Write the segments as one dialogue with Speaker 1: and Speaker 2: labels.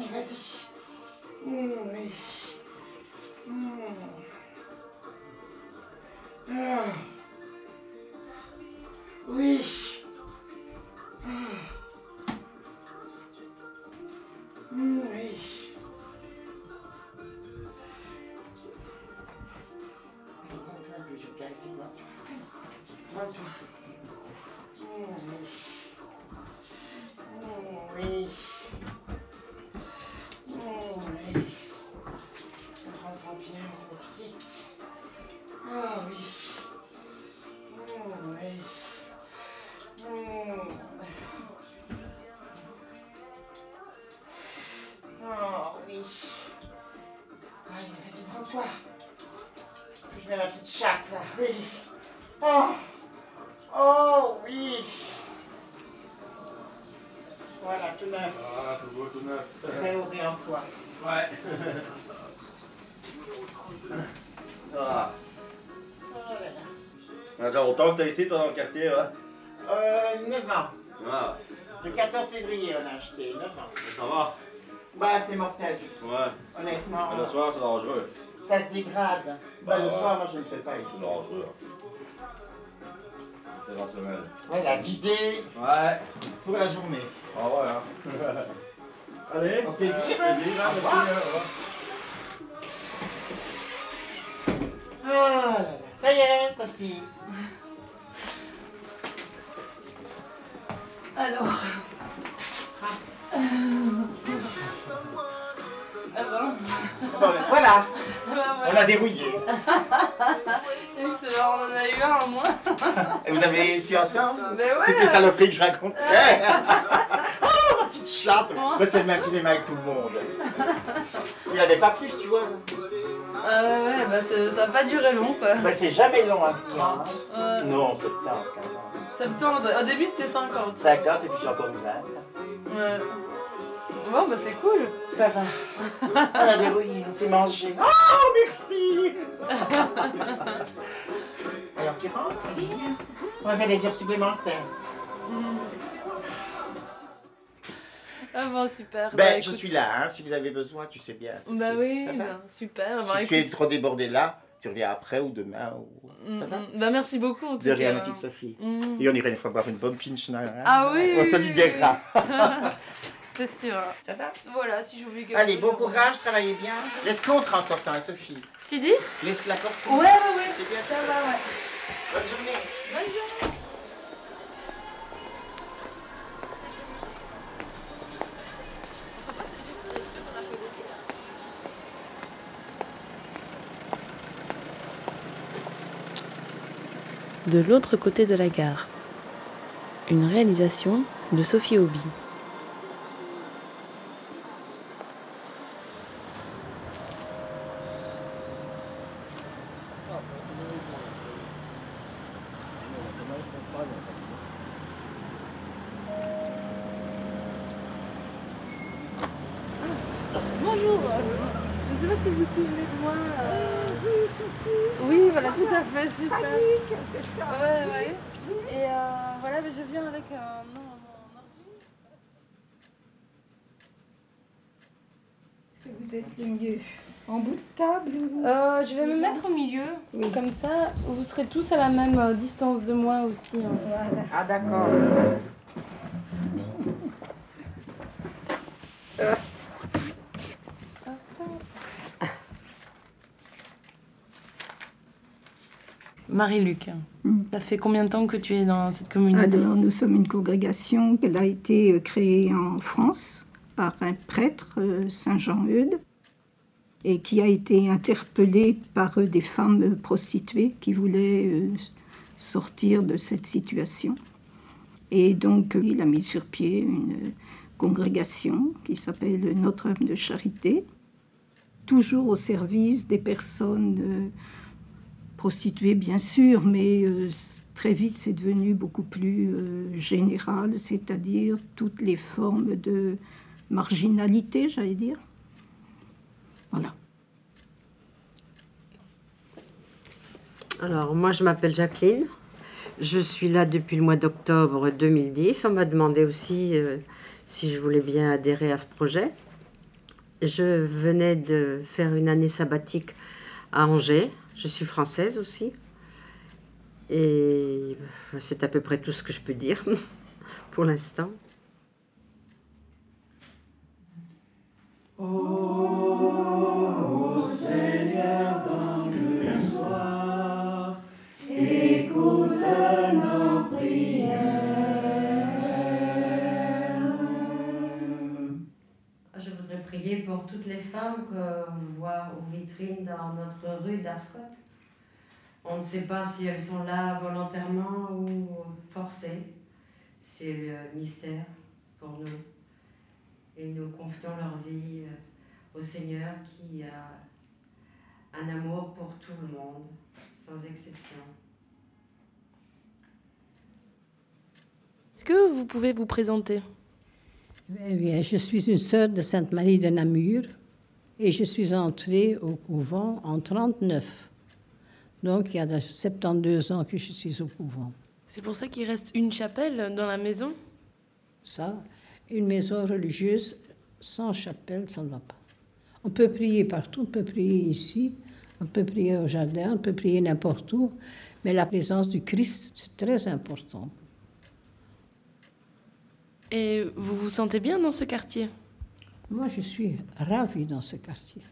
Speaker 1: Vas-y. Hum, oui. Hum. Ah. Ah. Hum, oui. Prends-toi. Prends-toi. Bien ma petite chatte là. Oui. Oh. Oh oui. Voilà, tout neuf.
Speaker 2: Ah, tout beau, tout neuf.
Speaker 1: Très haut réemploi.
Speaker 2: Ouais. Ah.
Speaker 1: Oh là là.
Speaker 2: Longtemps que t'es ici, toi, dans le quartier, hein?
Speaker 1: Euh, 9 ans.
Speaker 2: Ah,
Speaker 1: Le 14 février, on a acheté. 9 ans.
Speaker 2: ça va?
Speaker 1: Bah, c'est mortel, juste.
Speaker 2: Ouais.
Speaker 1: Honnêtement,
Speaker 2: Mais le soir, c'est dangereux.
Speaker 1: Ça se dégrade. Bah, le
Speaker 2: ouais.
Speaker 1: soir, moi, je ne le fais pas
Speaker 2: C'est
Speaker 1: ici.
Speaker 2: dangereux. C'est la semaine.
Speaker 1: Voilà, vider
Speaker 2: Ouais.
Speaker 1: pour la journée.
Speaker 2: Ah ouais, hein. Allez.
Speaker 1: Au plaisir.
Speaker 2: Au plaisir, hein,
Speaker 1: Au
Speaker 2: merci.
Speaker 1: revoir.
Speaker 2: hein, au revoir.
Speaker 1: Ah là là. Ça y est, Sophie.
Speaker 3: Alors. Alors.
Speaker 1: Bon, ben, voilà, on a dérouillé.
Speaker 3: Excellent, on en a eu un en moins.
Speaker 1: Et vous avez su entendre
Speaker 3: Mais
Speaker 1: toutes les
Speaker 3: ouais.
Speaker 1: saloperies que je racontais. oh, ma petite chatte. Moi, c'est le même cinéma avec tout le monde. Il n'y en avait pas plus, tu vois.
Speaker 3: Ah ouais, ouais, bah ça n'a pas duré long quoi.
Speaker 1: Bah, c'est jamais long, hein. hein.
Speaker 3: Ouais.
Speaker 1: Non, c'est tard, quand même.
Speaker 3: 70, au début c'était 50.
Speaker 1: 50 et puis j'ai encore une 20.
Speaker 3: Ouais. Bon bah c'est cool.
Speaker 1: Ça va. On a dérouillé, on s'est mangé. Oh, merci. Alors, tu rentres, On va faire des heures supplémentaires.
Speaker 3: Ah bon super.
Speaker 1: Ben,
Speaker 3: Bah,
Speaker 1: je
Speaker 3: écoute-
Speaker 1: suis là, hein, si vous avez besoin, tu sais bien. Sophie.
Speaker 3: Bah oui,
Speaker 1: Ça
Speaker 3: bah, super. Bah,
Speaker 1: Si tu es trop débordé là, tu reviens après ou demain. Ou...
Speaker 3: Mm, mm. Bah merci beaucoup en tout
Speaker 1: De rien, petite Sophie.
Speaker 3: Mm.
Speaker 1: Et on irait une fois boire une bonne pinch. hein.
Speaker 3: Ah oui,
Speaker 1: On se libérera.
Speaker 3: C'est sûr.
Speaker 1: Ça va
Speaker 3: Voilà, si j'oublie quelque
Speaker 1: Allez,
Speaker 3: chose.
Speaker 1: bon courage, travaillez bien. Laisse contre en sortant, hein, Sophie.
Speaker 3: Tu dis
Speaker 1: Laisse la porte.
Speaker 3: Ouais, ouais, ouais.
Speaker 1: C'est bien
Speaker 3: Ça
Speaker 1: ça.
Speaker 3: va, ouais.
Speaker 1: Bonne journée.
Speaker 3: Bonne journée.
Speaker 4: De l'autre côté de la gare. Une réalisation de Sophie Hobby.
Speaker 3: Bonjour. Je ne sais pas si vous vous souvenez de moi. oui, Sophie. Oui, voilà, tout à fait, super. c'est ça. Ouais, ouais. Et euh, voilà, mais je viens avec un. non, mon ordi.
Speaker 5: Est-ce que vous êtes le mieux En bout de table ou...
Speaker 3: Euh, je vais me mettre au milieu. Comme ça, vous serez tous à la même euh, distance de moi aussi. hein.
Speaker 5: Voilà.
Speaker 1: Ah, d'accord.
Speaker 3: Marie-Luc, ça fait combien de temps que tu es dans cette communauté
Speaker 5: Alors, nous sommes une congrégation qui a été euh, créée en France par un prêtre, euh, Saint Jean-Eudes, et qui a été interpellé par euh, des femmes prostituées qui voulaient euh, sortir de cette situation. Et donc, euh, il a mis sur pied une congrégation qui s'appelle Notre-Dame de Charité, toujours au service des personnes prostituées, bien sûr, mais très vite, c'est devenu beaucoup plus général, c'est-à-dire toutes les formes de marginalité, j'allais dire. Voilà.
Speaker 6: Alors, moi, je m'appelle Jacqueline. Je suis là depuis le mois d'octobre 2010. On m'a demandé aussi euh, si je voulais bien adhérer à ce projet. Je venais de faire une année sabbatique à Angers. Je suis française aussi. Et euh, c'est à peu près tout ce que je peux dire pour l'instant.
Speaker 7: Écoute
Speaker 6: toutes les femmes qu'on voit aux vitrines dans notre rue d'Ascot. On ne sait pas si elles sont là volontairement ou forcées. C'est le mystère pour nous. Et nous confions leur vie euh, au Seigneur qui a un amour pour tout le monde, sans exception.
Speaker 3: Est-ce que vous pouvez vous présenter?
Speaker 8: Eh bien, je suis une sœur de Sainte-Marie de Namur et je suis entrée au couvent en 39. Donc, il y a 72 ans que je suis au couvent.
Speaker 3: C'est pour ça qu'il reste une chapelle dans la maison?
Speaker 8: Ça, une maison religieuse sans chapelle, ça ne va pas. On peut prier partout, on peut prier ici, on peut prier au jardin, on peut prier n'importe où, mais la présence du Christ, c'est très important.
Speaker 3: Et vous vous sentez bien dans ce quartier?
Speaker 8: Moi, je suis ravie dans ce quartier.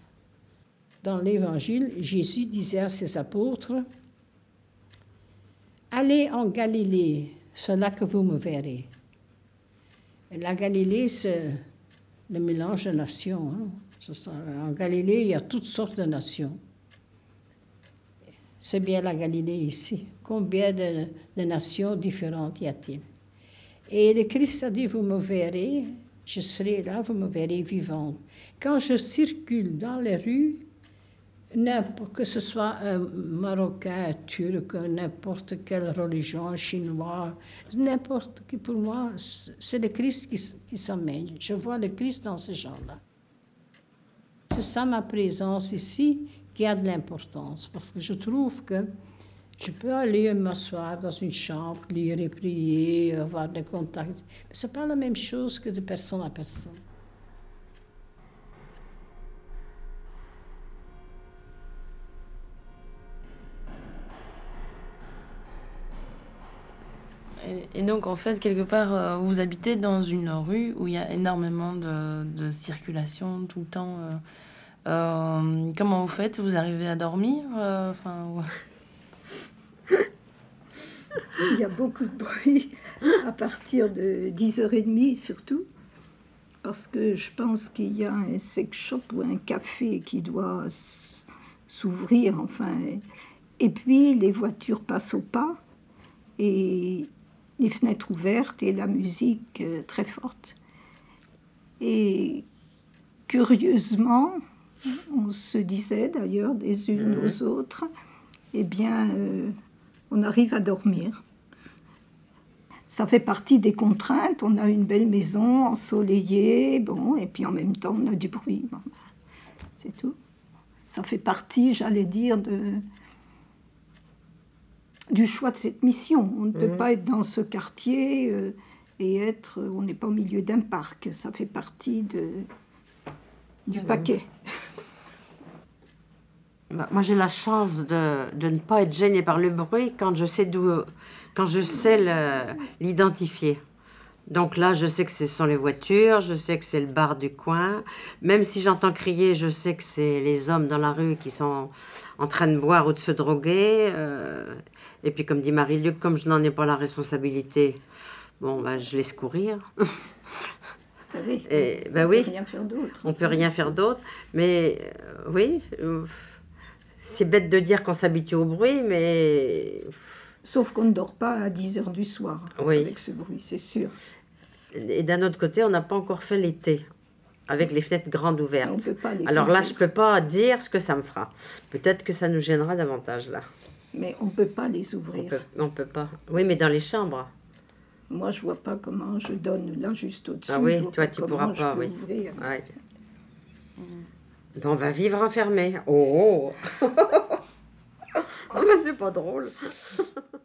Speaker 8: Dans l'Évangile, Jésus disait à ses apôtres, Allez en Galilée, c'est là que vous me verrez. La Galilée, c'est le mélange de nations. hein. En Galilée, il y a toutes sortes de nations. C'est bien la Galilée ici. Combien de nations différentes y a-t-il? Et le Christ a dit, vous me verrez, je serai là, vous me verrez vivante. Quand je circule dans les rues, que ce soit un Marocain, un Turc, n'importe quelle religion, chinois, n'importe qui, pour moi, c'est le Christ qui, qui s'amène. Je vois le Christ dans ces gens-là. C'est ça ma présence ici qui a de l'importance, parce que je trouve que je peux aller m'asseoir dans une chambre, lire et prier, avoir des contacts, mais ce n'est pas la même chose que de personne à personne.
Speaker 3: et, donc, en fait, quelque part, euh, vous habitez dans une rue où il y a énormément de, circulation tout le temps. euh. Euh, comment vous faites? Vous arrivez à dormir
Speaker 5: Il y a beaucoup de bruit à partir de 10h30 surtout, parce que je pense qu'il y a un sex shop ou un café qui doit s'ouvrir, enfin. Et puis les voitures passent au pas et les fenêtres ouvertes et la musique euh, très forte. Et curieusement, on se disait d'ailleurs des unes aux autres, eh bien, euh, on arrive à dormir. Ça fait partie des contraintes. On a une belle maison ensoleillée, bon, et puis en même temps, on a du bruit. Bon, c'est tout. Ça fait partie, j'allais dire, de, du choix de cette mission. On ne peut pas être dans ce quartier euh, et être. On n'est pas au milieu d'un parc. Ça fait partie de, du paquet.
Speaker 6: Bah, Moi, j'ai la chance de, de ne pas être gênée par le bruit quand je sais d'où, quand je sais l'identifier. Donc là, je sais que ce sont les voitures, je sais que c'est le bar du coin. Même si j'entends crier, je sais que c'est les hommes dans la rue qui sont en train de boire ou de se droguer. euh, et puis, comme dit Marie-Luc, comme je n'en ai pas la responsabilité, bon, bah, je laisse courir.
Speaker 5: Oui,
Speaker 6: Et,
Speaker 5: on
Speaker 6: bah
Speaker 5: peut
Speaker 6: oui.
Speaker 5: rien faire d'autre.
Speaker 6: On peut rien faire d'autre. Mais euh, oui, euh, c'est bête de dire qu'on s'habitue au bruit, mais
Speaker 5: Sauf qu'on ne dort pas à 10 heures du soir
Speaker 6: Oui.
Speaker 5: avec ce bruit, c'est sûr.
Speaker 6: et d'un autre côté, on n'a pas encore fait l'été avec les fenêtres grandes
Speaker 5: On
Speaker 6: ouvertes.
Speaker 5: peut pas les
Speaker 6: Alors là, je peux pas dire ce que ça me fera. Peut-être que ça nous gênera davantage là.
Speaker 5: Mais on ne peut pas les ouvrir.
Speaker 6: on peut pas. Oui, mais dans les chambres.
Speaker 5: Moi, je vois pas comment je donne là juste au-dessus.
Speaker 6: Ah oui, toi, tu pourras pas, oui.
Speaker 5: ouvrir.
Speaker 6: Ouais. Ben, on va vivre enfermé. Oh, oh. oh mais c'est pas drôle.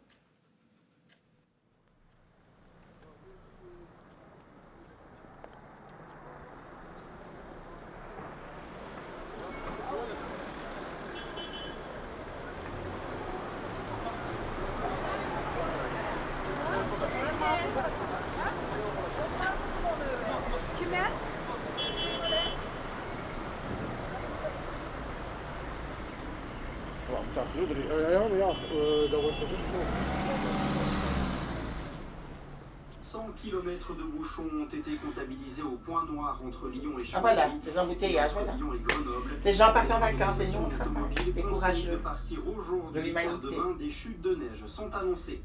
Speaker 9: Sånt km de bouchons ont été comptabilisés au point noir entre Lyon et
Speaker 1: Ah voilà,
Speaker 9: Chambéry.
Speaker 1: les embouteillages, voilà.
Speaker 9: Lyon et Grenoble.
Speaker 1: Les gens partent en
Speaker 9: Les
Speaker 1: vacances et nous on
Speaker 9: organisations
Speaker 1: travaille.
Speaker 9: automobiles
Speaker 1: Les
Speaker 9: conseillent
Speaker 1: courageux
Speaker 9: de
Speaker 1: de l'humanité.
Speaker 9: demain, des chutes de neige sont annoncées.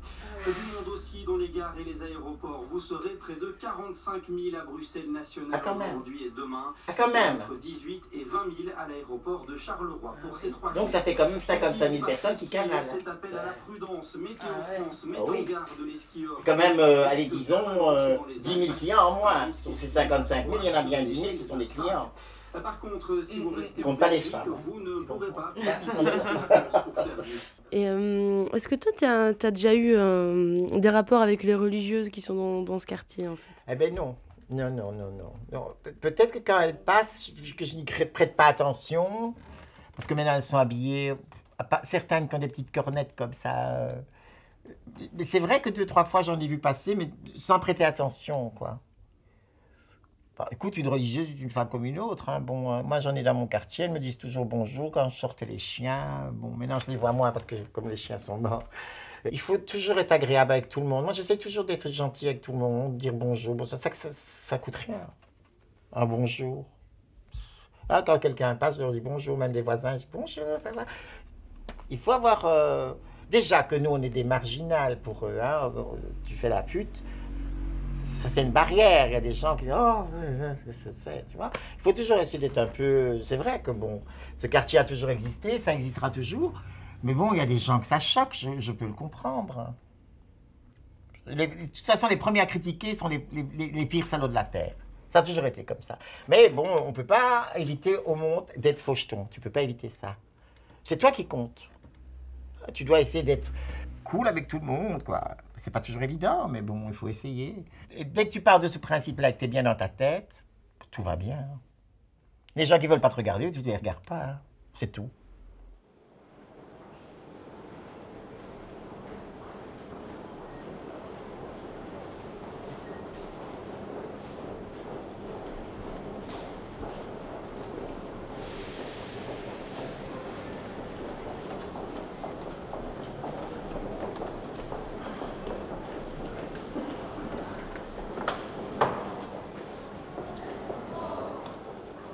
Speaker 9: Du monde aussi dans les gares et les aéroports. Vous serez près de 45 000 à Bruxelles nationale
Speaker 1: Ah, quand même.
Speaker 9: aujourd'hui et demain.
Speaker 1: Ah, quand même.
Speaker 9: Entre 18 et 20 000 à l'aéroport de Charleroi pour ces trois
Speaker 1: Donc
Speaker 9: jours.
Speaker 1: ça fait quand même 55 000 personnes qui cavalent.
Speaker 9: Cet appel à la prudence, Météo
Speaker 3: ouais.
Speaker 9: France met
Speaker 1: oui.
Speaker 9: en garde les skieurs.
Speaker 1: Quand même, euh, allez, disons, euh, 10 000 clients en moins. Sur ces 55 000, il y en a bien 10 000 qui sont des clients.
Speaker 9: Par contre, si vous restez
Speaker 1: Compte pas les femmes.
Speaker 9: vous ne pourrez pas
Speaker 3: Et euh, est-ce que toi, tu as, déjà eu euh, des rapports avec les religieuses qui sont dans, dans ce quartier, en fait?
Speaker 1: Eh ben non. Non, non, non, non. non. Pe- Peut-être que quand elles passent, je- que je n'y prête pas attention, parce que maintenant elles sont habillées, certaines qui ont des petites cornettes comme ça. euh, Mais c'est vrai que deux, trois fois j'en ai vu passer, mais sans prêter attention, quoi. Écoute, une religieuse est une femme comme une autre. hein. Bon, euh, moi j'en ai dans mon quartier, elles me disent toujours bonjour quand je sortais les chiens. Bon, maintenant je les vois moins parce que comme les chiens sont morts. Il faut toujours être agréable avec tout le monde. Moi, j'essaie toujours d'être gentil avec tout le monde, dire bonjour. Bon, ça, ça, ça, ça coûte rien. Un bonjour. Ah, quand quelqu'un passe, je leur dis bonjour, même des voisins, je dis bonjour, ça va. Il faut avoir. euh, Déjà que nous, on est des marginales pour eux. Hein. Tu fais la pute, ça fait une barrière. Il y a des gens qui disent Oh, c'est- tu vois. Il faut toujours essayer d'être un peu. C'est vrai que bon, ce quartier a toujours existé, ça existera toujours. Mais bon, il y a des gens que ça choque, je, peux le comprendre. De toute façon, les premiers à critiquer sont les, les- pires salauds de la Terre. Ça a toujours été comme ça. Mais bon, on ne peut pas éviter au monde d'être faucheton. Tu peux pas éviter ça. C'est toi qui compte. Tu dois essayer d'être cool avec tout le monde, quoi. C'est pas toujours évident, mais bon, il faut essayer. Et dès que tu pars de ce principe-là que tu es bien dans ta tête, tout va bien. Les gens qui veulent pas te regarder, tu les regardes pas. hein. C'est tout.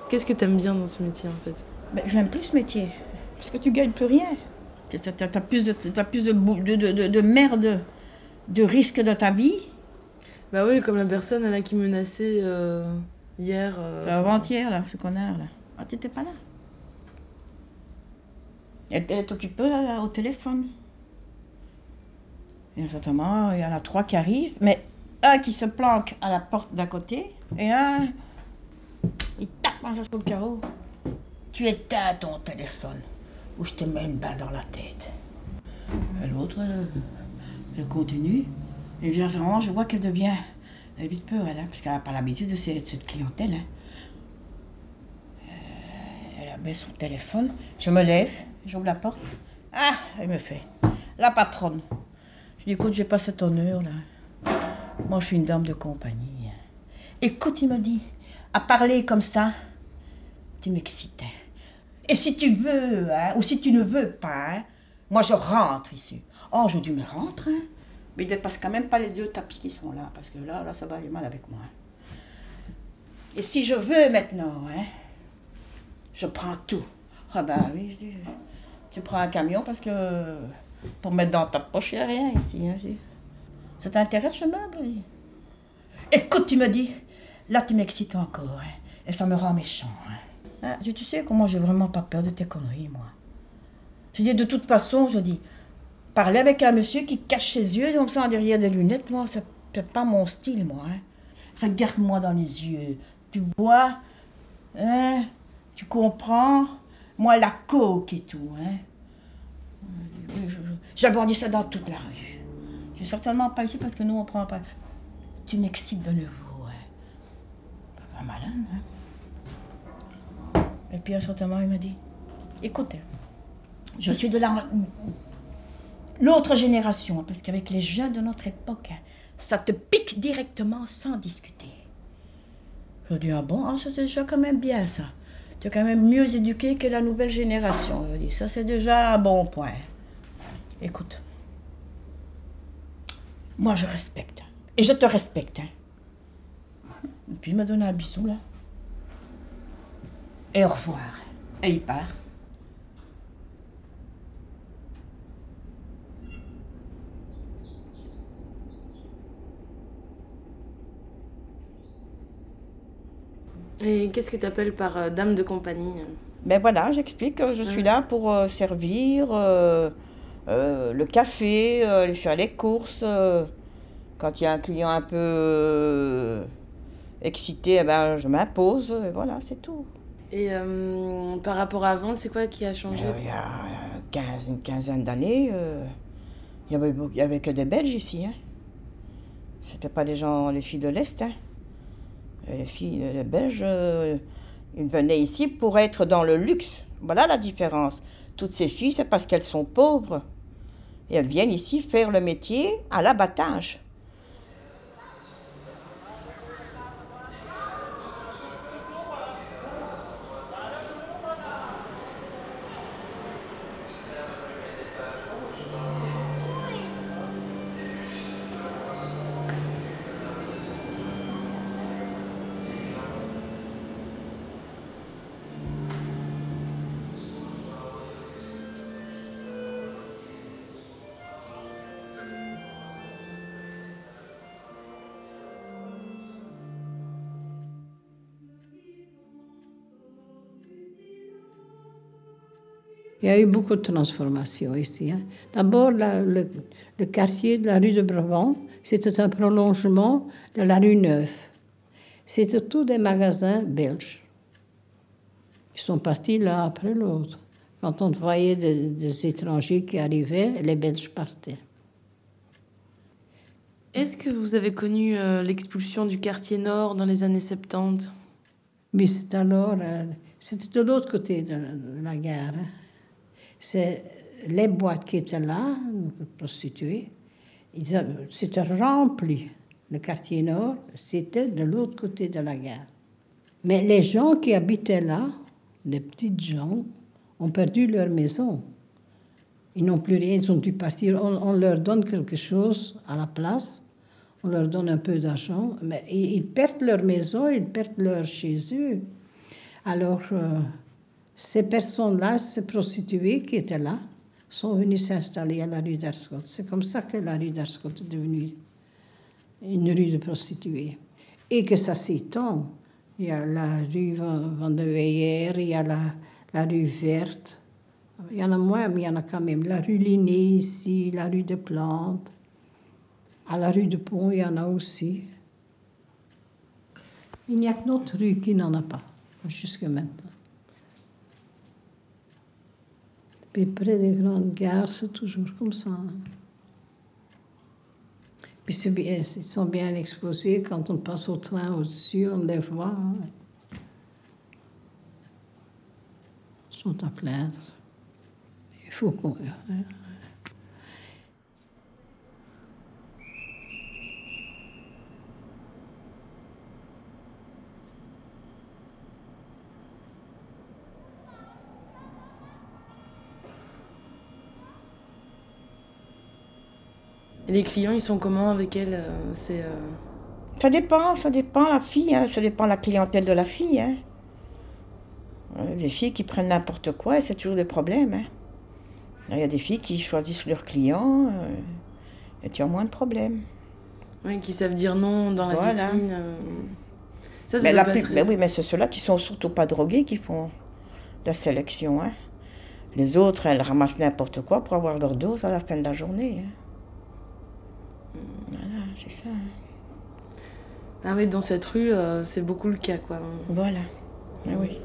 Speaker 3: Qu'est-ce que tu aimes bien dans ce métier, en fait?
Speaker 10: Ben, J'aime plus ce métier, parce que tu gagnes plus rien. Tu as, plus, de, plus de, de, de, de- de merde, de risques dans ta vie.
Speaker 3: Bah oui, comme la personne là, qui menaçait euh, hier. euh,
Speaker 10: C'est avant-hier, là, ce connard, là. Ah, t'étais pas là. Elle, elle est occupée là, au téléphone. Et certainement, il y en a trois qui arrivent, mais un qui se planque à la porte d'à côté, et un, carreau. Tu éteins ton téléphone, ou je te mets une balle dans la tête. L'autre, elle, elle continue. Et bien, je vois qu'elle devient. Elle a vite peur, elle, hein, parce qu'elle n'a pas l'habitude de cette, cette clientèle. hein. Euh, elle abaisse son téléphone. Je me lève, j'ouvre la porte. Ah, elle me fait. La patronne. Je dis, écoute, j'ai pas cet honneur, là. Moi, je suis une dame de compagnie. Écoute, il me dit, à parler comme ça, tu m'excitais. Et si tu veux, hein, ou si tu ne veux pas, hein, moi, je rentre ici. Oh, je dis, mais rentre, hein. Mais il dépasse quand même pas les deux tapis qui sont là, parce que là, là, ça va aller mal avec moi. Et si je veux maintenant, hein, je prends tout. Ah ben oui, tu prends un camion parce que pour mettre dans ta poche, il n'y a rien ici. Ça t'intéresse ce meuble Écoute, tu me dis, là tu m'excites encore, et ça me rend méchant. Je- tu sais comment j'ai vraiment pas peur de tes conneries, moi. Je dis, de toute façon, je dis, parler avec un monsieur qui cache ses yeux comme ça derrière des lunettes, moi, c'est pas mon style, moi. hein. Regarde-moi dans les yeux. Tu vois, hein, tu comprends, moi, la coque et tout, hein. J'abordis ça dans toute la rue. Je vais certainement pas ici parce que nous, on prend pas. Tu m'excites de nouveau, hein. Pas malin, hein. Et puis, à un certain moment, il m'a dit, écoute, je suis de la... L'autre génération, parce qu'avec les jeunes de notre époque, ça te pique directement sans discuter. Je dis, ah bon, ah, c'est déjà quand même bien ça. Tu es quand même mieux éduqué que la nouvelle génération. Je dis, ça c'est déjà un bon point. Écoute, moi je respecte Et je te respecte. Hein. Et puis il m'a donné un bisou là. Et au revoir. Et il part.
Speaker 3: Et qu'est-ce que tu appelles par euh, dame de compagnie?
Speaker 10: Ben voilà, j'explique. Je suis là pour euh, servir euh, euh, le café, euh, aller faire les courses. euh, quand il y a un client un peu euh, excité, eh ben, je m'impose. Et voilà, c'est tout.
Speaker 3: Et euh, par rapport à avant, c'est quoi qui a changé?
Speaker 10: Euh, il y a 15, une quinzaine d'années, euh, il y avait, que des Belges ici. Hein. C'était pas des gens, les filles de l'Est. Hein. Les filles, les Belges, euh, ils venaient ici pour être dans le luxe. Voilà la différence. Toutes ces filles, c'est parce qu'elles sont pauvres. Et elles viennent ici faire le métier à l'abattage.
Speaker 8: Il y a eu beaucoup de transformations ici. hein. D'abord, le, le quartier de la rue de Brabant, c'était un prolongement de la rue Neuve. C'était tous des magasins belges. Ils sont partis l'un après l'autre. Quand on voyait des, des étrangers qui arrivaient, les Belges partaient.
Speaker 3: Est-ce que vous avez connu euh, l'expulsion du quartier nord dans les années 70
Speaker 8: Mais c'est alors, euh, c'était de l'autre côté de la, de la gare. hein. C'est les boîtes qui étaient là, prostituées, c'était rempli. Le quartier nord, c'était de l'autre côté de la gare. Mais les gens qui habitaient là, les petites gens, ont perdu leur maison. Ils n'ont plus rien, ils ont dû partir. On, leur donne quelque chose à la place, on leur donne un peu d'argent, mais ils, ils perdent leur maison, ils perdent leur chez eux. Alors, euh, ces personnes-là, ces prostituées qui étaient là, sont venues s'installer à la rue d'Arscott. C'est comme ça que la rue d'Arscott est devenue une rue de prostituées. Et que ça s'étend. Il y a la rue Van de il y a la, rue Verte. Il y en a moins, mais il y en a quand même. La rue Linné ici, la rue des Plantes. À la rue de Pont, il y en a aussi. Il n'y a que notre rue qui n'en a pas, jusque maintenant. Puis près des grandes gares, c'est toujours comme ça. Puis bien- ils sont bien exposés. Quand on passe au train au-dessus, on les voit. Ils sont à plaindre. Il faut qu'on...
Speaker 3: Et les clients, ils sont comment avec elle euh, C'est euh,
Speaker 10: Ça dépend, ça dépend la fille, hein, ça dépend la clientèle de la fille. Hein. Euh, Des filles qui prennent n'importe quoi, et c'est toujours des problèmes. hein. Il y a des filles qui choisissent leurs clients euh, et tu as moins de problèmes.
Speaker 3: ouais, qui savent dire non dans la
Speaker 10: Voilà.
Speaker 3: vitrine. euh. Ça,
Speaker 10: mais, la plus-
Speaker 3: être-
Speaker 10: mais oui, mais c'est ceux-là qui sont surtout pas drogués qui font la sélection. hein. Les autres, elles ramassent n'importe quoi pour avoir leur dose à la fin de la journée. hein. C'est ça. hein.
Speaker 3: Ah oui, dans cette rue, euh, c'est beaucoup le cas, quoi.
Speaker 10: Voilà. Ah oui.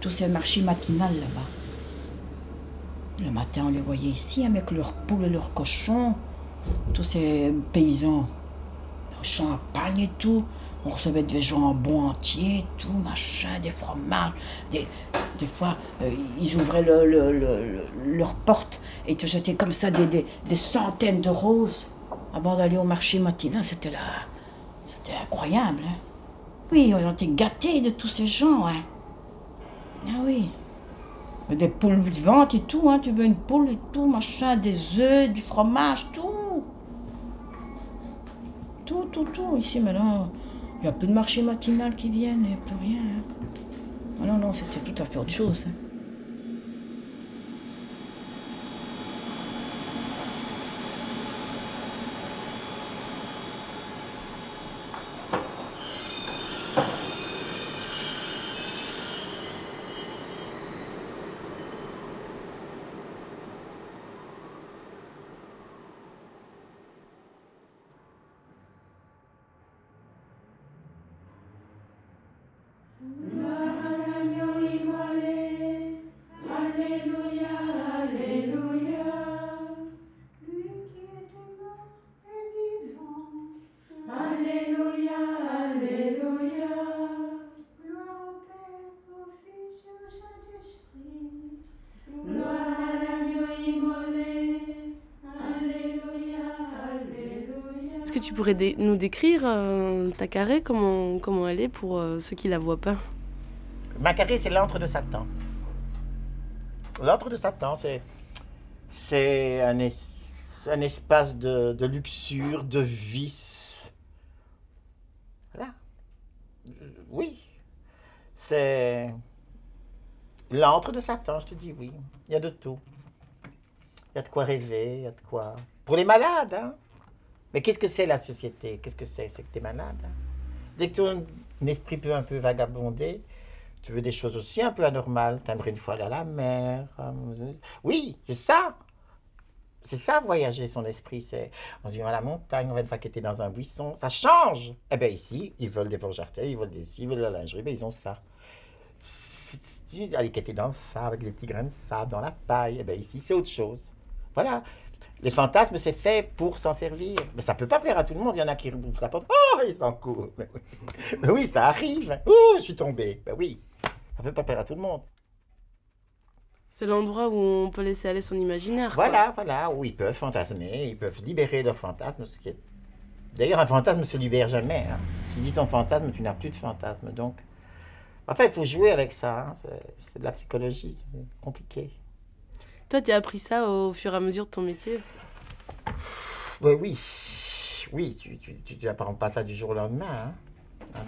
Speaker 10: Tous ces marchés matinales là-bas. Le matin, on les voyait ici avec leurs poules et leurs cochons. Tous ces paysans. Le champagne et tout. On recevait des jambons entiers, tout, machin, des fromages. Des, des fois, euh, ils ouvraient le, le- le- le- leur porte et te jetaient comme ça des, des- des centaines de roses avant d'aller au marché matinal. C'était là. C'était incroyable. hein. Oui, on était gâtés de tous ces gens. Hein. Ah oui. Des poules vivantes et tout, hein. Tu veux une poule et tout, machin, des œufs, du fromage, tout. Tout, tout, tout. Ici maintenant, il n'y a plus de marché matinal qui viennent, il n'y a plus rien. hein. Ah non, non, c'était tout à fait autre chose. hein.
Speaker 3: Est-ce que tu nous décrire euh, ta carré, comment, comment elle est pour euh, ceux qui la voient pas?
Speaker 1: Macaré, c'est l'antre de Satan. L'antre de Satan, c'est, c'est un, es- un espace de, de luxure, de vice. Voilà. Oui. C'est l'antre de Satan, je te dis oui. Il y a de tout. Il y a de quoi rêver, il y a de quoi. Pour les malades, hein. Mais qu'est-ce que c'est la société? Qu'est-ce que c'est? C'est que t'es malade. hein? Dès que ton esprit peut un peu vagabonder, tu veux des choses aussi un peu anormales. T'aimerais une fois aller à la mer. euh, Oui, c'est ça. C'est ça, voyager son esprit. C'est on se dit, on va à la montagne, on va une fois qu'être dans un buisson. Ça change. Eh bien, ici, ils veulent des Bourgeartais, ils veulent des ils veulent de la lingerie, ben, ils ont ça. Tu aller quêter dans le sable, avec les petits grains de sable, dans la paille, eh bien, ici, c'est autre chose. Voilà. Les fantasmes, c'est fait pour s'en servir. Mais ça peut pas plaire à tout le monde. Il y en a qui rebouffent la porte. Oh, ils s'en courent. Mais oui. Ça arrive. Oh, je suis tombé. Ben oui. Ça peut pas plaire à tout le monde.
Speaker 3: C'est l'endroit où on peut laisser aller son imaginaire. quoi.
Speaker 1: Voilà, voilà, où ils peuvent fantasmer, ils peuvent libérer leurs fantasmes. ce qui est- D'ailleurs, un fantasme ne se libère jamais. hein. Si tu dis ton fantasme, tu n'as plus de fantasme. Donc, enfin, il faut jouer avec ça. hein. C'est- C'est de la psychologie, c'est compliqué.
Speaker 3: Toi, tu as appris ça au fur et à mesure de ton métier?
Speaker 1: Ouais, oui, oui, tu tu, tu, tu apprends pas ça du jour au lendemain. Hein.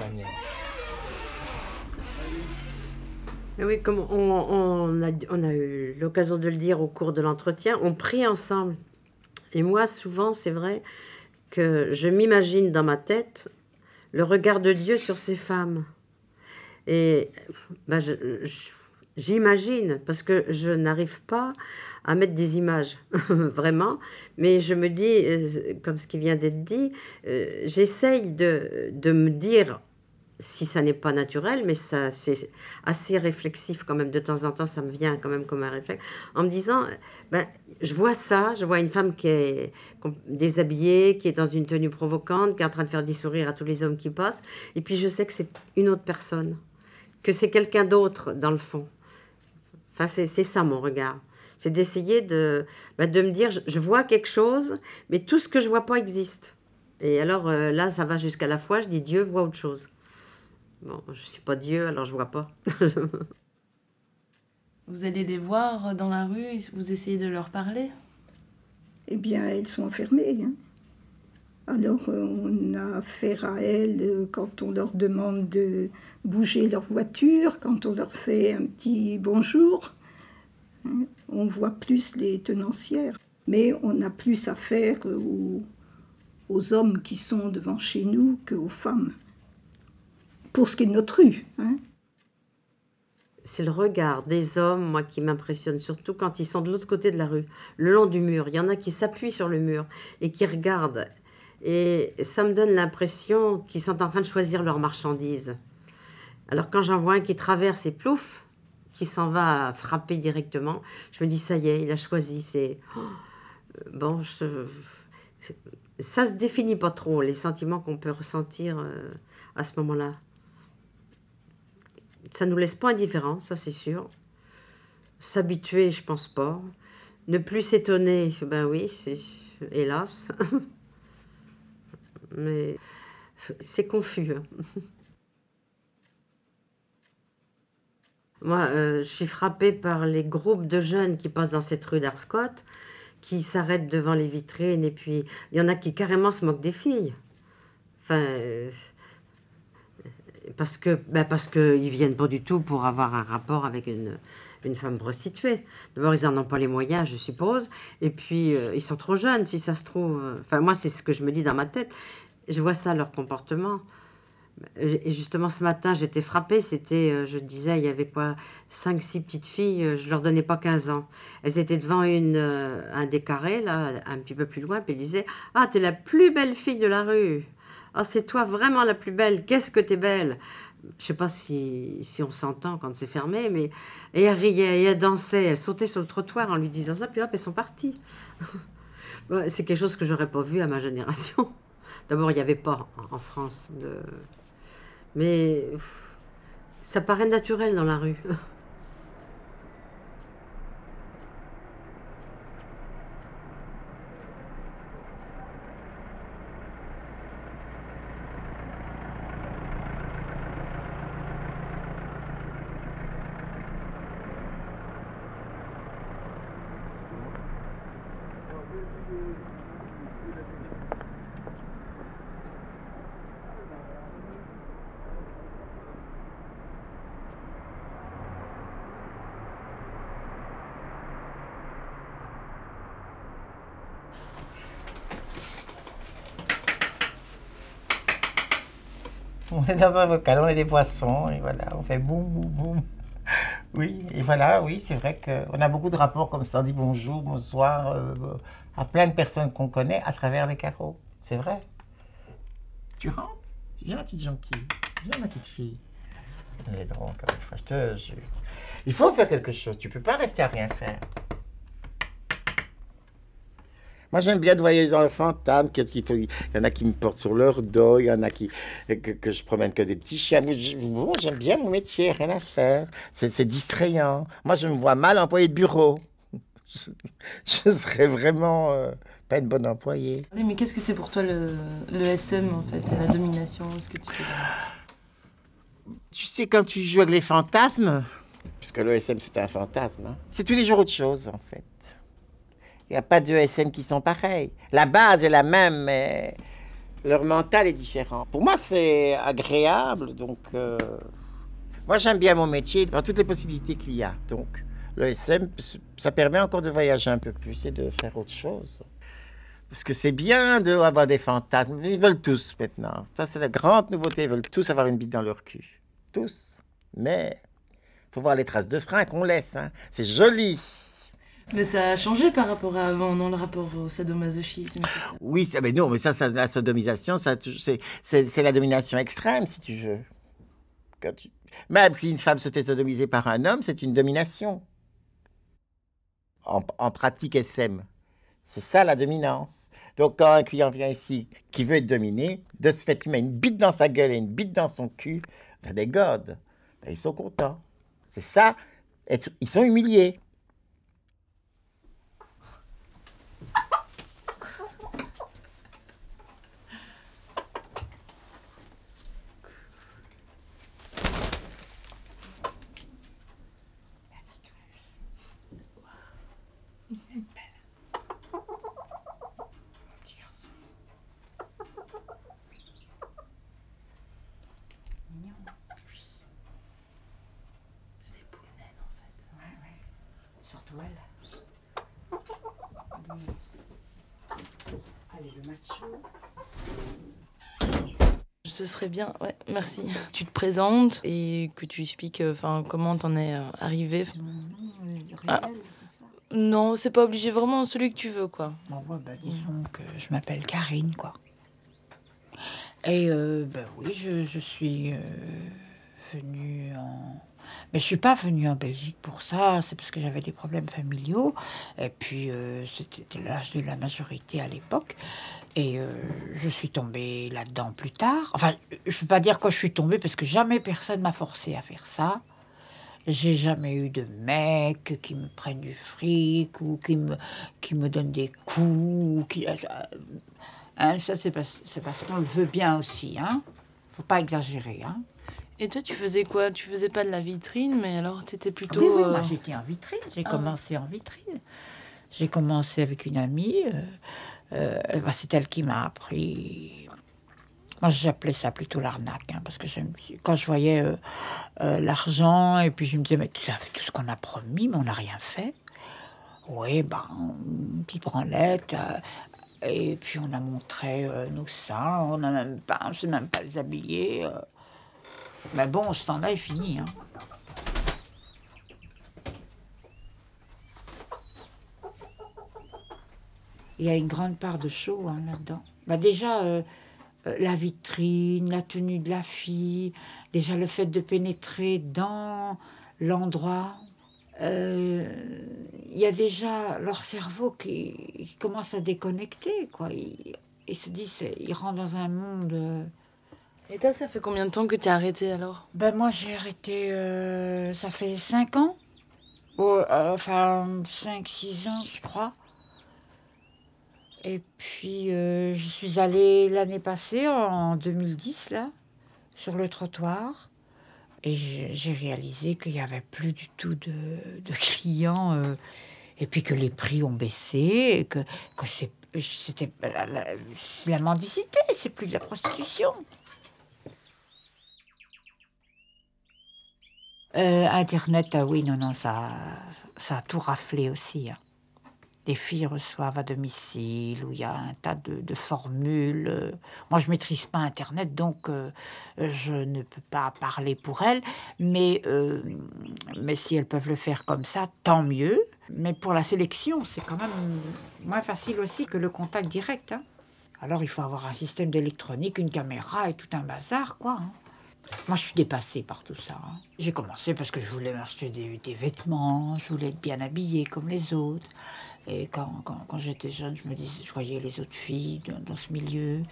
Speaker 6: Mais oui, comme on, on a, on a eu l'occasion de le dire au cours de l'entretien, on prie ensemble. Et moi, souvent, c'est vrai que je m'imagine dans ma tête le regard de Dieu sur ces femmes. Et ben, je- je- j'imagine, parce que je n'arrive pas à mettre des images, vraiment, mais je me dis, euh, comme ce qui vient d'être dit, euh, j'essaye de, de me dire si ça n'est pas naturel, mais ça c'est assez réflexif quand même. De temps en temps, ça me vient quand même comme un réflexe. En me disant, ben, je vois ça, je vois une femme qui est déshabillée, qui est dans une tenue provocante, qui est en train de faire des sourires à tous les hommes qui passent. Et puis je sais que c'est une autre personne, que c'est quelqu'un d'autre dans le fond. Enfin, c'est c'est ça mon regard. C'est d'essayer de, ben, de me dire, je, je vois quelque chose, mais tout ce que je vois pas existe. Et alors euh, là, ça va jusqu'à la foi, je dis Dieu voit autre chose. Bon, je suis pas Dieu, alors je vois pas.
Speaker 3: Vous allez les voir dans la rue, vous essayez de leur parler?
Speaker 5: Eh bien, elles sont enfermées. hein. Alors, euh, on a affaire à elles euh, quand on leur demande de bouger leur voiture, quand on leur fait un petit bonjour. hein. On voit plus les tenancières. Mais on a plus affaire euh, aux, aux hommes qui sont devant chez nous qu'aux femmes. Pour ce qui est de notre rue. hein.
Speaker 6: C'est le regard des hommes, moi, qui m'impressionne, surtout quand ils sont de l'autre côté de la rue, le long du mur. Il y en a qui s'appuient sur le mur et qui regardent. Et ça me donne l'impression qu'ils sont en train de choisir leurs marchandises. Alors quand j'en vois un qui traverse et plouf, qui s'en va frapper directement, je me dis, ça y est, il a choisi. C'est... oh, bon, ça se définit pas trop, les sentiments qu'on peut ressentir euh, à ce moment-là. Ça nous laisse pas indifférents, ça c'est sûr. S'habituer, je pense pas. Ne plus s'étonner, ben oui, c'est hélas. Mais c'est confus. hein. Moi, euh, je suis frappée par les groupes de jeunes qui passent dans cette rue d'Arscott, qui s'arrêtent devant les vitrines, et puis il y en a qui carrément se moquent des filles. Enfin, euh, parce que ben parce qu'ils viennent pas du tout pour avoir un rapport avec une, une femme prostituée. D'abord, ils n'en ont pas les moyens, je suppose. Et puis, euh, ils sont trop jeunes, si ça se trouve. Enfin, moi, c'est ce que je me dis dans ma tête. Je vois ça, leur comportement. Et justement, ce matin, j'étais frappée. C'était, euh, je disais, il y avait quoi Cinq, six petites filles. euh, Je leur donnais pas 15 ans. Elles étaient devant une, euh, un des carrés, là, un petit peu plus loin. Puis elles disaient Ah, t'es la plus belle fille de la rue. Ah, c'est toi vraiment la plus belle. Qu'est-ce que t'es belle je sais pas si, si on s'entend quand c'est fermé, mais et elle riait, et elle dansait, elle sautait sur le trottoir en lui disant ça, puis hop, elles sont parties. C'est quelque chose que j'aurais pas vu à ma génération. D'abord, il n'y avait pas en, France de. Mais ça paraît naturel dans la rue.
Speaker 1: On est dans un bocal, on est des poissons, et voilà, on fait boum, boum, boum. Oui, et voilà, oui, c'est vrai qu'on a beaucoup de rapports comme ça, on dit bonjour, bonsoir euh, à plein de personnes qu'on connaît à travers les carreaux. C'est vrai. Tu rentres viens, ma petite jonquille Viens, ma petite fille. Il faut faire quelque chose, tu peux pas rester à rien faire. Moi, j'aime bien de voyager dans le fantôme. Qu'est-ce qu'il faut? Il y en a qui me portent sur leur dos, il y en a qui que, que je promène que des petits chiens. Bon, j'aime bien mon métier, rien à faire. C'est c'est distrayant. Moi, je me vois mal employé de bureau. Je, je serais vraiment euh, pas une bonne employée.
Speaker 3: Oui, mais qu'est-ce que c'est pour toi le, le SM en fait, la domination Est-ce que tu sais?
Speaker 1: Tu sais, quand tu joues avec les fantasmes, puisque le SM c'est un fantasme, hein, c'est tous les jours autre chose en fait. Il n'y a pas deux SM qui sont pareils. La base est la même, mais leur mental est différent. Pour moi, c'est agréable, donc euh, moi j'aime bien mon métier dans toutes les possibilités qu'il y a. Donc le SM, ça permet encore de voyager un peu plus et de faire autre chose. Parce que c'est bien d'avoir des fantasmes. Ils veulent tous maintenant. Ça, c'est la grande nouveauté. Ils veulent tous avoir une bite dans leur cul. Tous. Mais faut voir les traces de frein qu'on laisse. hein. C'est joli.
Speaker 3: Mais ça a changé par rapport à avant, non, le rapport au sadomasochisme ça.
Speaker 1: Oui, ça, mais non, mais ça, ça la sodomisation, ça, c'est, la domination extrême, si tu veux. Quand tu- Même si une femme se fait sodomiser par un homme, c'est une domination. En, en pratique SM. C'est ça la dominance. Donc quand un client vient ici qui veut être dominé, de ce fait, tu mets une bite dans sa gueule et une bite dans son cul, ben, des godes. Ben, ils sont contents. C'est ça. Ils sont humiliés.
Speaker 11: Surtout elle. Allez, le macho.
Speaker 3: Ce serait bien, ouais, merci. Tu te présentes et que tu expliques euh, enfin, comment t'en es euh, arrivé. Ah. Non, c'est pas obligé, vraiment celui que tu veux, quoi.
Speaker 11: Bon, ouais, bah, disons que je m'appelle Karine, quoi. Et euh, ben oui, je, je suis euh, venue en... Mais je suis pas venue en Belgique pour ça, c'est parce que j'avais des problèmes familiaux. Et puis, euh, c'était l'âge de la majorité à l'époque. Et euh, je suis tombée là-dedans plus tard. Enfin, je peux pas dire quand je suis tombée, parce que jamais personne m'a forcé à faire ça. J'ai jamais eu de mec qui me prenne du fric ou qui me, qui me donne des coups. euh, hein, ça, c'est parce, parce qu'on le veut bien aussi. Hein faut pas exagérer. Hein.
Speaker 3: Et toi, tu faisais quoi? Tu faisais pas de la vitrine, mais alors tu étais plutôt.
Speaker 11: Oui, oui,
Speaker 3: euh,
Speaker 11: moi, j'étais en vitrine. J'ai
Speaker 3: Ah
Speaker 11: commencé en vitrine. J'ai commencé avec une amie. euh, euh, bah, c'est elle qui m'a appris. Moi, j'appelais ça plutôt l'arnaque, hein, parce que quand je voyais l'argent, et puis je me disais, mais tu as fait tout ce qu'on a promis, mais on n'a rien fait. Oui, ben, une petite branlette. et puis on a montré nos seins, on n'a même pas, on sait même pas les habiller. euh. Mais bon, ce temps-là est fini. Hein. Il y a une grande part de show hein, là-dedans. Bah déjà, euh, euh, la vitrine, la tenue de la fille, déjà le fait de pénétrer dans l'endroit. euh, Il y a déjà leur cerveau qui, qui commence à déconnecter. Quoi. Ils, ils se disent, ils rentrent dans un monde...
Speaker 3: Et toi, ça fait combien de temps que tu as arrêté alors?
Speaker 11: Ben moi j'ai arrêté, euh, ça fait 5 ans. Oh, euh, enfin 5-6 ans je crois. Et puis euh, je suis allée l'année passée, en 2010 là, sur le trottoir. Et j'ai réalisé qu'il n'y avait plus du tout de, clients. et puis que les prix ont baissé, et que, que c'était la mendicité, c'est plus de la prostitution. Euh, Internet, ah oui, non, non, ça, ça a tout raflé aussi. hein. Les filles reçoivent à domicile, où il y a un tas de, formules. euh. Moi, je maîtrise pas Internet, donc euh, je ne peux pas parler pour elles. Mais, euh, mais si elles peuvent le faire comme ça, tant mieux. Mais pour la sélection, c'est quand même moins facile aussi que le contact direct. hein. Alors, il faut avoir un système d'électronique, une caméra et tout un bazar, quoi. hein. Moi, je suis dépassée par tout ça. hein. J'ai commencé parce que je voulais m'acheter des, vêtements, je voulais être bien habillée comme les autres. Et quand, quand, j'étais jeune, je me disais, je voyais les autres filles dans, ce milieu.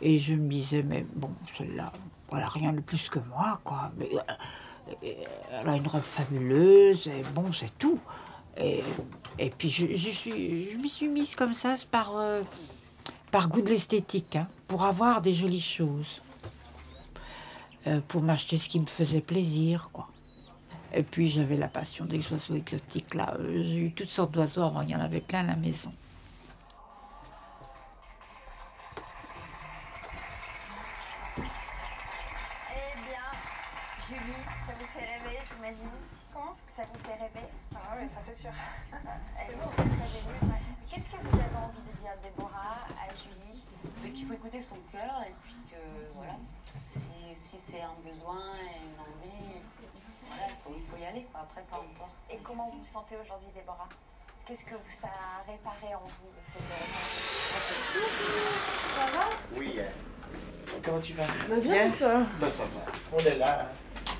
Speaker 11: Et je me disais, mais bon, celle-là, voilà, rien de plus que moi, quoi. Euh, euh, elle a une robe fabuleuse, et bon, c'est tout. Et, et puis, je, je, suis, je me suis mise comme ça par, euh, par goût de l'esthétique, hein, pour avoir des jolies choses pour m'acheter ce qui me faisait plaisir, quoi. Et puis j'avais la passion des oiseaux exotiques, là. Euh, J'ai eu toutes sortes d'oiseaux avant, il y en avait plein à la maison.
Speaker 12: Eh bien, Julie, ça vous fait rêver, j'imagine Comment Ça vous fait rêver? Ah oui, ça c'est sûr. Elle est très très émue. Qu'est-ce que vous avez envie de dire, Déborah, à Julie?
Speaker 13: Mais qu'il faut écouter son cœur et puis que voilà, si, si c'est un besoin et une envie, voilà, il faut, il faut y aller quoi. Après, peu importe.
Speaker 12: Et comment vous vous sentez aujourd'hui, Déborah? Qu'est-ce que ça a réparé en vous, le fait de Ça va?
Speaker 1: Oui. hein. Comment tu vas?
Speaker 3: Bah bien, toi
Speaker 1: Bah ça va. On est là. hein.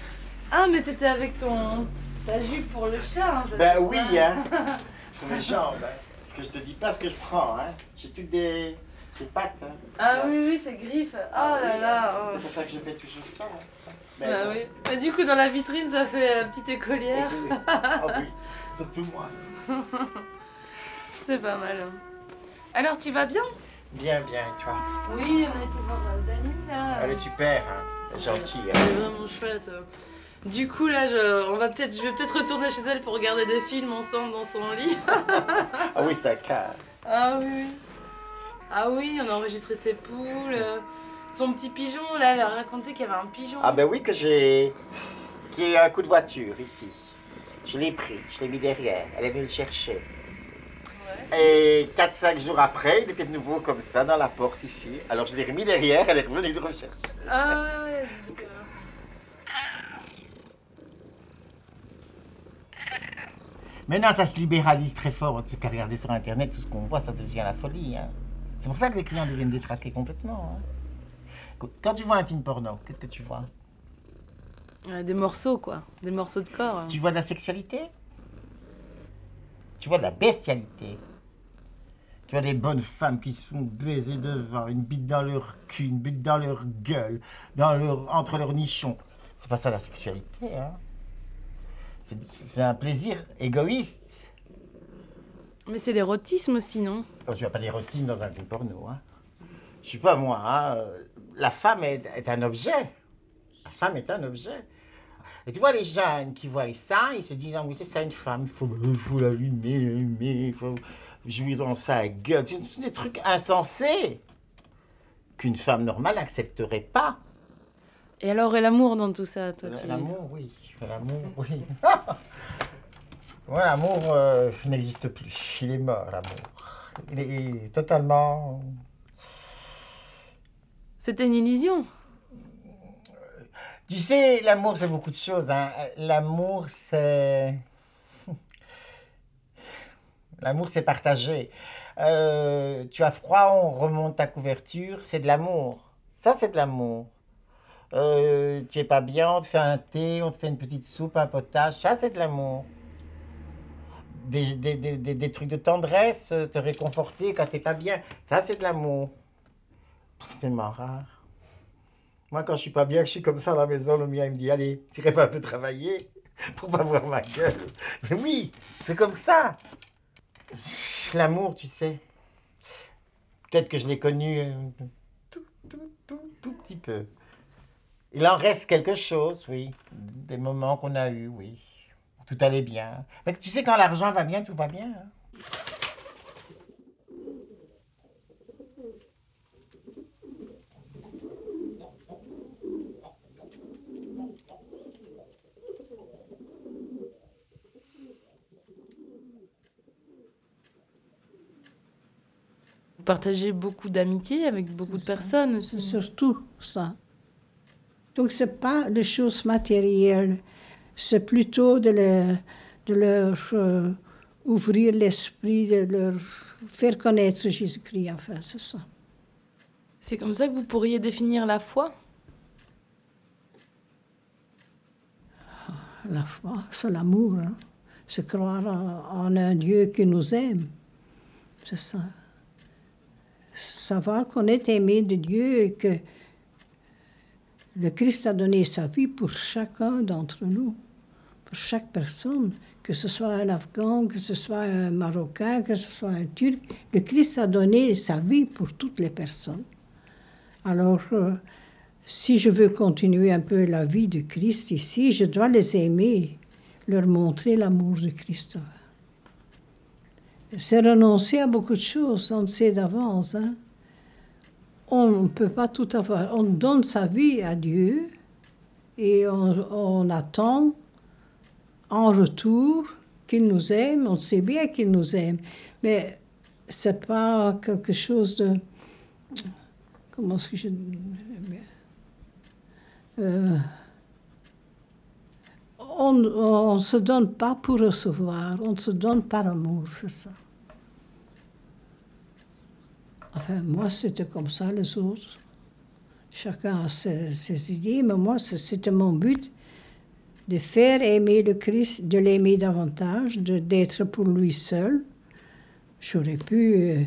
Speaker 3: Ah, mais t'étais avec ton. ta jupe pour le chat, hein,
Speaker 1: Ben
Speaker 3: que
Speaker 1: oui, hein. Pour mes jambes. Hein. Parce que je te dis pas ce que je prends. Hein. J'ai toutes des, des pattes. Hein.
Speaker 3: Ah oui, oui, c'est griffe. Oh là là. oh.
Speaker 1: C'est pour ça que je fais toujours ça. Hein.
Speaker 3: Bah oui. Mais du coup, dans la vitrine, ça fait euh, petite écolière.
Speaker 1: Ah oui, surtout moi.
Speaker 3: c'est pas mal. Alors, tu vas bien?
Speaker 1: Bien, bien, et toi?
Speaker 3: Oui, on a été voir euh, Dani là.
Speaker 1: Elle est super, hein. Elle est gentille.
Speaker 3: Elle est
Speaker 1: Hein.
Speaker 3: vraiment chouette. Du coup, là, je, on va peut-être, je vais peut-être retourner chez elle pour regarder des films ensemble dans son lit.
Speaker 1: Ah oui, c'est un cas.
Speaker 3: Ah oui. Ah oui, on a enregistré ses poules. euh, Son petit pigeon, là, elle a raconté qu'il y avait un pigeon.
Speaker 1: Ah ben oui, que j'ai... Qui a un coup de voiture ici. Je l'ai pris, je l'ai mis derrière. Elle est venue le chercher. Et 4-5 jours après, il était de nouveau comme ça dans la porte ici. Alors je l'ai remis derrière, elle est revenue de recherche.
Speaker 3: Ah ouais, d'accord.
Speaker 1: Maintenant, ça se libéralise très fort. En tout cas, regardez sur Internet, tout ce qu'on voit, ça devient la folie. hein. C'est pour ça que les clients deviennent détraqués complètement. hein. Quand tu vois un film porno, qu'est-ce que tu vois?
Speaker 3: Ouais, des morceaux, quoi. Des morceaux de corps. hein.
Speaker 1: Tu vois de la sexualité? Tu vois de la bestialité? Tu vois des bonnes femmes qui se font baiser devant, une bite dans leur cul, une bite dans leur gueule, dans leur, entre leurs nichons. C'est pas ça la sexualité, hein C'est un plaisir égoïste.
Speaker 3: Mais c'est l'érotisme aussi, non?
Speaker 1: Tu vas pas l'érotisme dans un film porno, hein. Je sais pas moi, hein, euh, la femme est, est un objet. La femme est un objet. Et tu vois les jeunes qui voient ça, ils se disent, ah oui, c'est ça une femme, il faut, faut l'allumer, il faut jouir dans sa gueule. C'est des trucs insensés qu'une femme normale n'accepterait pas.
Speaker 3: Et alors, et l'amour dans tout ça, toi tu-
Speaker 1: L'amour, oui. L'amour, oui. L'amour euh, n'existe plus. Il est mort, l'amour. Il est, il est totalement...
Speaker 3: C'était une illusion.
Speaker 1: Tu sais, l'amour, c'est beaucoup de choses. hein. L'amour, c'est... L'amour, c'est partagé. Euh, tu as froid, on remonte ta couverture, c'est de l'amour. Ça, c'est de l'amour. Euh, tu es pas bien, on te fait un thé, on te fait une petite soupe, un potage, ça, c'est de l'amour. Des, des, des, des- trucs de tendresse, euh, te réconforter quand t'es pas bien, ça, c'est de l'amour. C'est tellement rare. Moi, quand je suis pas bien, que je suis comme ça à la maison, le mien, il me dit Allez, tu irais pas un peu travailler pour pas voir ma gueule. Mais oui, c'est comme ça. L'amour, tu sais. Peut-être que je l'ai connu euh, tout, tout, tout, tout petit peu. Il en reste quelque chose, oui. Des moments qu'on a eus, oui. Tout allait bien. Mais tu sais, quand l'argent va bien, tout va bien. hein.
Speaker 3: Vous partagez beaucoup d'amitié avec beaucoup de personnes
Speaker 8: C'est surtout ça. Donc, ce n'est pas des choses matérielles, c'est plutôt de, leur- de leur euh, ouvrir l'esprit, de leur faire connaître Jésus-Christ, enfin, c'est ça.
Speaker 3: C'est comme ça que vous pourriez définir la foi?
Speaker 8: La foi, c'est l'amour. hein. C'est croire en, en un Dieu qui nous aime. C'est ça. Savoir qu'on est aimé de Dieu et que le Christ a donné sa vie pour chacun d'entre nous, pour chaque personne, que ce soit un Afghan, que ce soit un Marocain, que ce soit un Turc. Le Christ a donné sa vie pour toutes les personnes. Alors, euh, si je veux continuer un peu la vie de Christ ici, je dois les aimer, leur montrer l'amour de Christ. C'est renoncer à beaucoup de choses, on le sait d'avance. hein. On ne peut pas tout avoir. On donne sa vie à Dieu et on, attend en retour qu'il nous aime. On sait bien qu'il nous aime, mais c'est pas quelque chose de. Comment est-ce que je. Euh, on ne se donne pas pour recevoir, on se donne par amour, c'est ça. Moi, c'était comme ça, les autres. Chacun a ses, idées, mais moi, c'était mon but de faire aimer le Christ, de l'aimer davantage, d'être pour lui seul. J'aurais pu euh,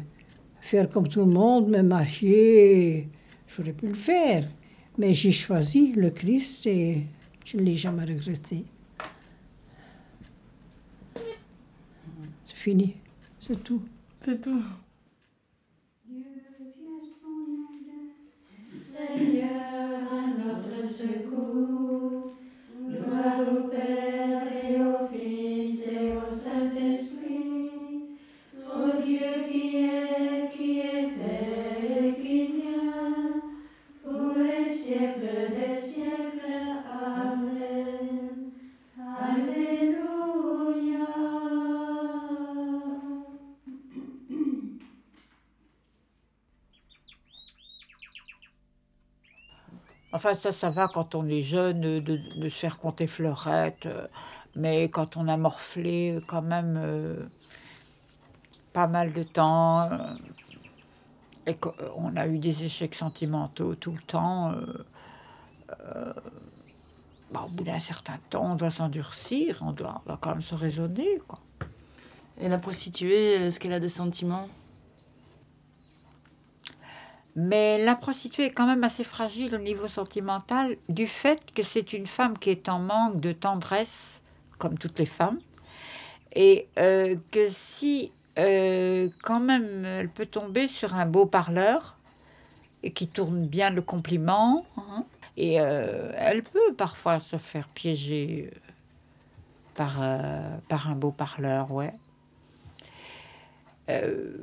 Speaker 8: faire comme tout le monde, me marier, j'aurais pu le faire. Mais j'ai choisi le Christ et je ne l'ai jamais regretté. C'est fini, c'est tout.
Speaker 3: C'est tout.
Speaker 12: Seigneur, à notre secours,
Speaker 11: Enfin, ça, ça va quand on est jeune euh, de, se faire compter fleurette, euh, mais quand on a morflé euh, quand même pas mal de temps et qu'on a eu des échecs sentimentaux tout le temps, euh, bah, au bout d'un certain temps, on doit s'endurcir, on doit, on doit quand même se raisonner. Quoi.
Speaker 3: Et la prostituée, est-ce qu'elle a des sentiments?
Speaker 11: Mais la prostituée est quand même assez fragile au niveau sentimental du fait que c'est une femme qui est en manque de tendresse, comme toutes les femmes, et euh, que si euh, quand même elle peut tomber sur un beau parleur et qui tourne bien le compliment, hein, Et euh, elle peut parfois se faire piéger par, par un beau parleur, ouais. Euh,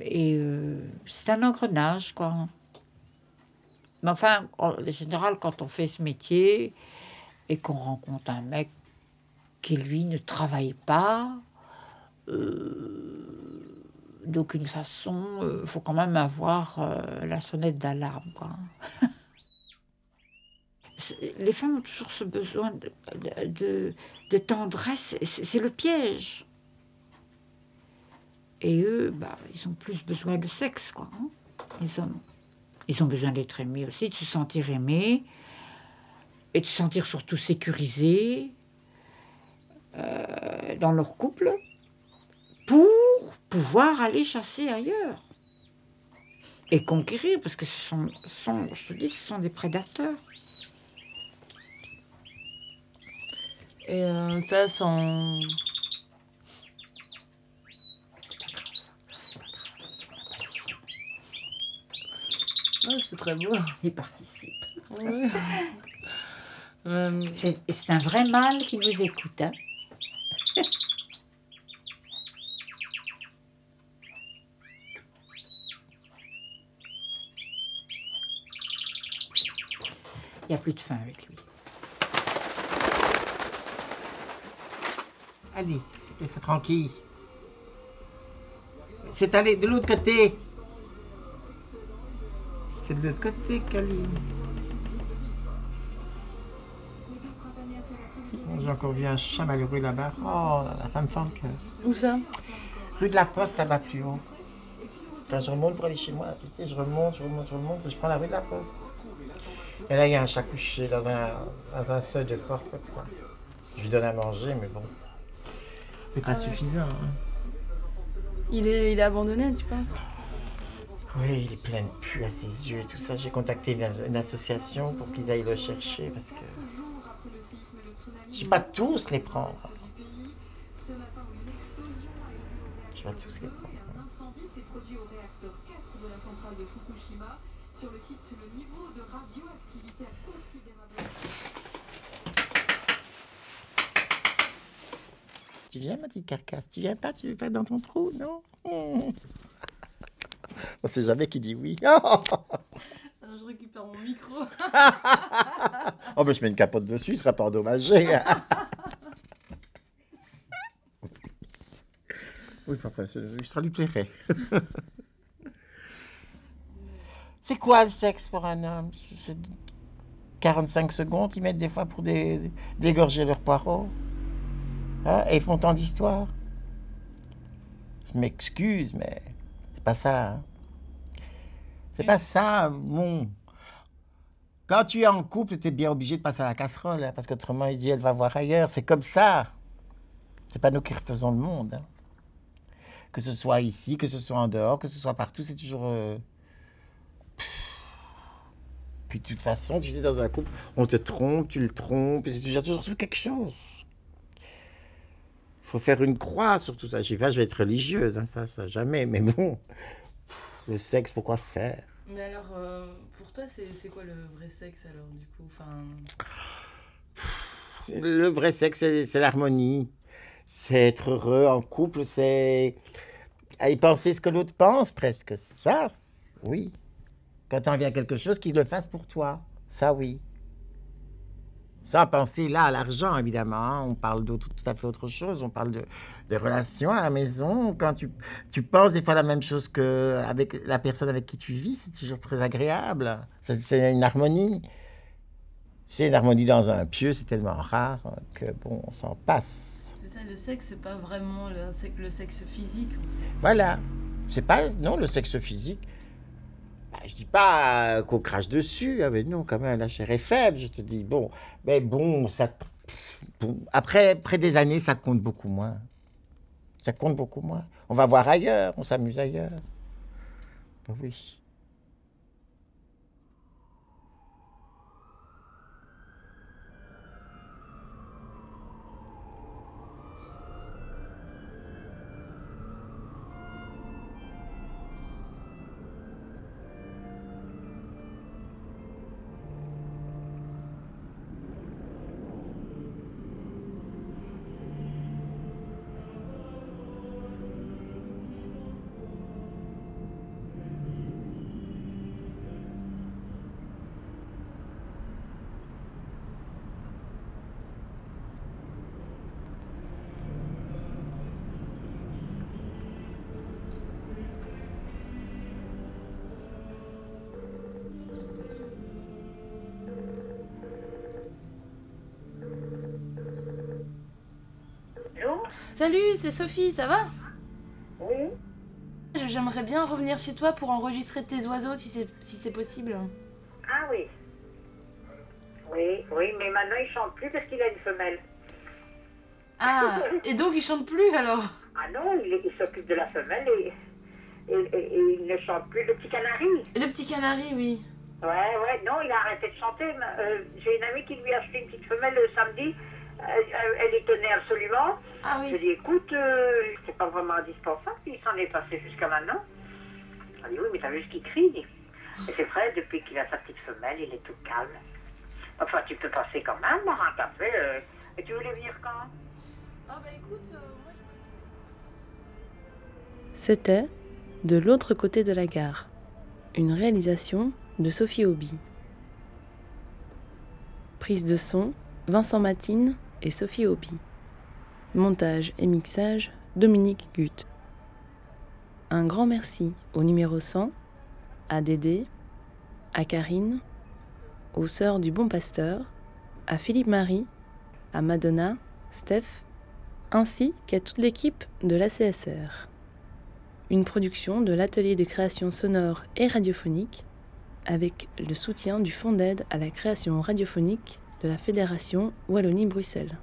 Speaker 11: et euh, c'est un engrenage, quoi. Mais enfin, en général, quand on fait ce métier et qu'on rencontre un mec qui, lui, ne travaille pas, euh, d'aucune façon, il faut quand même avoir la sonnette d'alarme, quoi. Les femmes ont toujours ce besoin de, tendresse, c'est le piège. Et eux, bah, ils ont plus besoin de sexe, quoi. hein, les hommes. Ils ont besoin d'être aimés aussi, de se sentir aimés, et de se sentir surtout sécurisés euh, dans leur couple, pour pouvoir aller chasser ailleurs. Et conquérir, parce que ce sont, sont- je te dis, ce sont des prédateurs.
Speaker 3: Et euh, ça, sans. Ouais, c'est très beau.
Speaker 11: Ils participent.
Speaker 3: Ouais. Euh,
Speaker 11: C'est c'est un vrai mâle qui nous écoute. hein. Il n'y a plus de faim avec lui.
Speaker 1: Allez, laisse tranquille. C'est aller de l'autre côté. De l'autre côté, Kaline. J'ai encore vu un chat malheureux là-bas. Oh là là, ça me fend le cœur.
Speaker 3: Où ça?
Speaker 1: Rue de la Poste, là-bas plus haut. Quand je remonte pour aller chez moi, tu sais, je remonte, je remonte, je remonte, et je prends la rue de la Poste. Et là, il y a un chat couché dans un, dans un seuil de porte comme ça. Je lui donne à manger, mais bon. C'est pas
Speaker 3: Ah ouais.
Speaker 1: suffisant. hein.
Speaker 3: il, est, il est abandonné, tu penses?
Speaker 1: Oui, il est plein de pu à ses yeux et tout ça. J'ai contacté une, association pour qu'ils aillent le chercher parce que. Je vais pas tous les prendre. Je vais pas tous les prendre.
Speaker 9: L'incendie s'est produit au réacteur 4 de la centrale de Fukushima. Sur le site, le niveau de radioactivité a considérablement.
Speaker 1: Tu viens, ma petite carcasse? Tu viens pas Tu veux pas dans ton trou Non? On sait jamais qui dit oui. Oh,
Speaker 3: Je récupère mon micro.
Speaker 1: oh ben je mets une capote dessus, il sera pas endommagé. oui, enfin, ça lui plairait. C'est quoi le sexe pour un homme? C'est 45 secondes, ils mettent des fois pour dé- dégorger leurs poireaux. Hein, et ils font tant d'histoires. Je m'excuse, mais c'est pas ça. hein. C'est pas ça, bon. Quand tu es en couple, tu es bien obligé de passer à la casserole, hein, parce qu'autrement, il dit, elle va voir ailleurs. C'est comme ça. C'est pas nous qui refaisons le monde. hein. Que ce soit ici, que ce soit en dehors, que ce soit partout, c'est toujours. euh, pff. Puis de toute façon, tu sais, dans un couple, on te trompe, tu le trompes, et c'est toujours, toujours sur quelque chose. Il faut faire une croix sur tout ça. Je sais pas, je vais être religieuse, hein, ça, ça, jamais, mais bon. Le sexe, pourquoi faire?
Speaker 3: Mais alors, euh, pour toi, c'est quoi le vrai sexe alors, du coup? Enfin...
Speaker 1: Le vrai sexe, c'est l'harmonie. C'est être heureux en couple, c'est y penser ce que l'autre pense presque. Ça, oui. Quand tu envie à quelque chose, qu'il le fasse pour toi. Ça, oui. Sans penser là à l'argent, évidemment. hein. On parle d'autre, tout à fait autre chose. On parle de, de relations à la maison. Quand tu, tu penses des fois la même chose que avec la personne avec qui tu vis, c'est toujours très agréable. C'est- une harmonie. C'est une harmonie dans un pieu, c'est tellement rare que bon, on s'en passe.
Speaker 3: C'est ça, le sexe, c'est pas vraiment le, sexe- le sexe physique.
Speaker 1: Voilà. C'est pas non le sexe physique. Bah, je dis pas euh, qu'on crache dessus, hein, mais non, quand même, la chair est faible. Je te dis bon, mais bon, ça. après, après des années, ça compte beaucoup moins. Ça compte beaucoup moins. On va voir ailleurs, on s'amuse ailleurs. Ben oui.
Speaker 14: C'est Sophie, ça va?
Speaker 15: Oui.
Speaker 14: J'aimerais bien revenir chez toi pour enregistrer tes oiseaux si c'est si c'est possible.
Speaker 15: Ah oui. Oui, oui, mais maintenant il chante plus parce qu'il a une femelle.
Speaker 14: Ah, et donc il chante plus alors?
Speaker 15: Ah non, il, il s'occupe de la femelle et, et, et- et il ne chante plus. Le petit canari.
Speaker 14: Le petit canari, oui.
Speaker 15: Ouais, ouais, non, il a arrêté de chanter. euh, J'ai une amie qui lui a acheté une petite femelle le samedi. Elle, tenait absolument.
Speaker 14: Ah oui.
Speaker 15: Je lui ai dit, écoute, euh, c'est pas vraiment indispensable. Il s'en est passé jusqu'à maintenant. Elle dit, oui, mais t'as vu ce qu'il crie. Et c'est vrai, depuis qu'il a sa petite femelle, il est tout calme. Enfin, tu peux passer quand même, boire un café. euh, et tu voulais venir quand?
Speaker 14: Ah bah écoute, moi
Speaker 3: C'était De l'autre côté de la gare, une réalisation de Sophie Hobby. Prise de son, Vincent Matine et Sophie Hobby. Montage et mixage, Dominique Gutt. Un grand merci au numéro 100, à Dédé, à Karine, aux Sœurs du Bon Pasteur, à Philippe Marie, à Madonna, Steph, ainsi qu'à toute l'équipe de l'ACSR. Une production de l'atelier de création sonore et radiophonique avec le soutien du Fonds d'aide à la création radiophonique de la Fédération Wallonie-Bruxelles.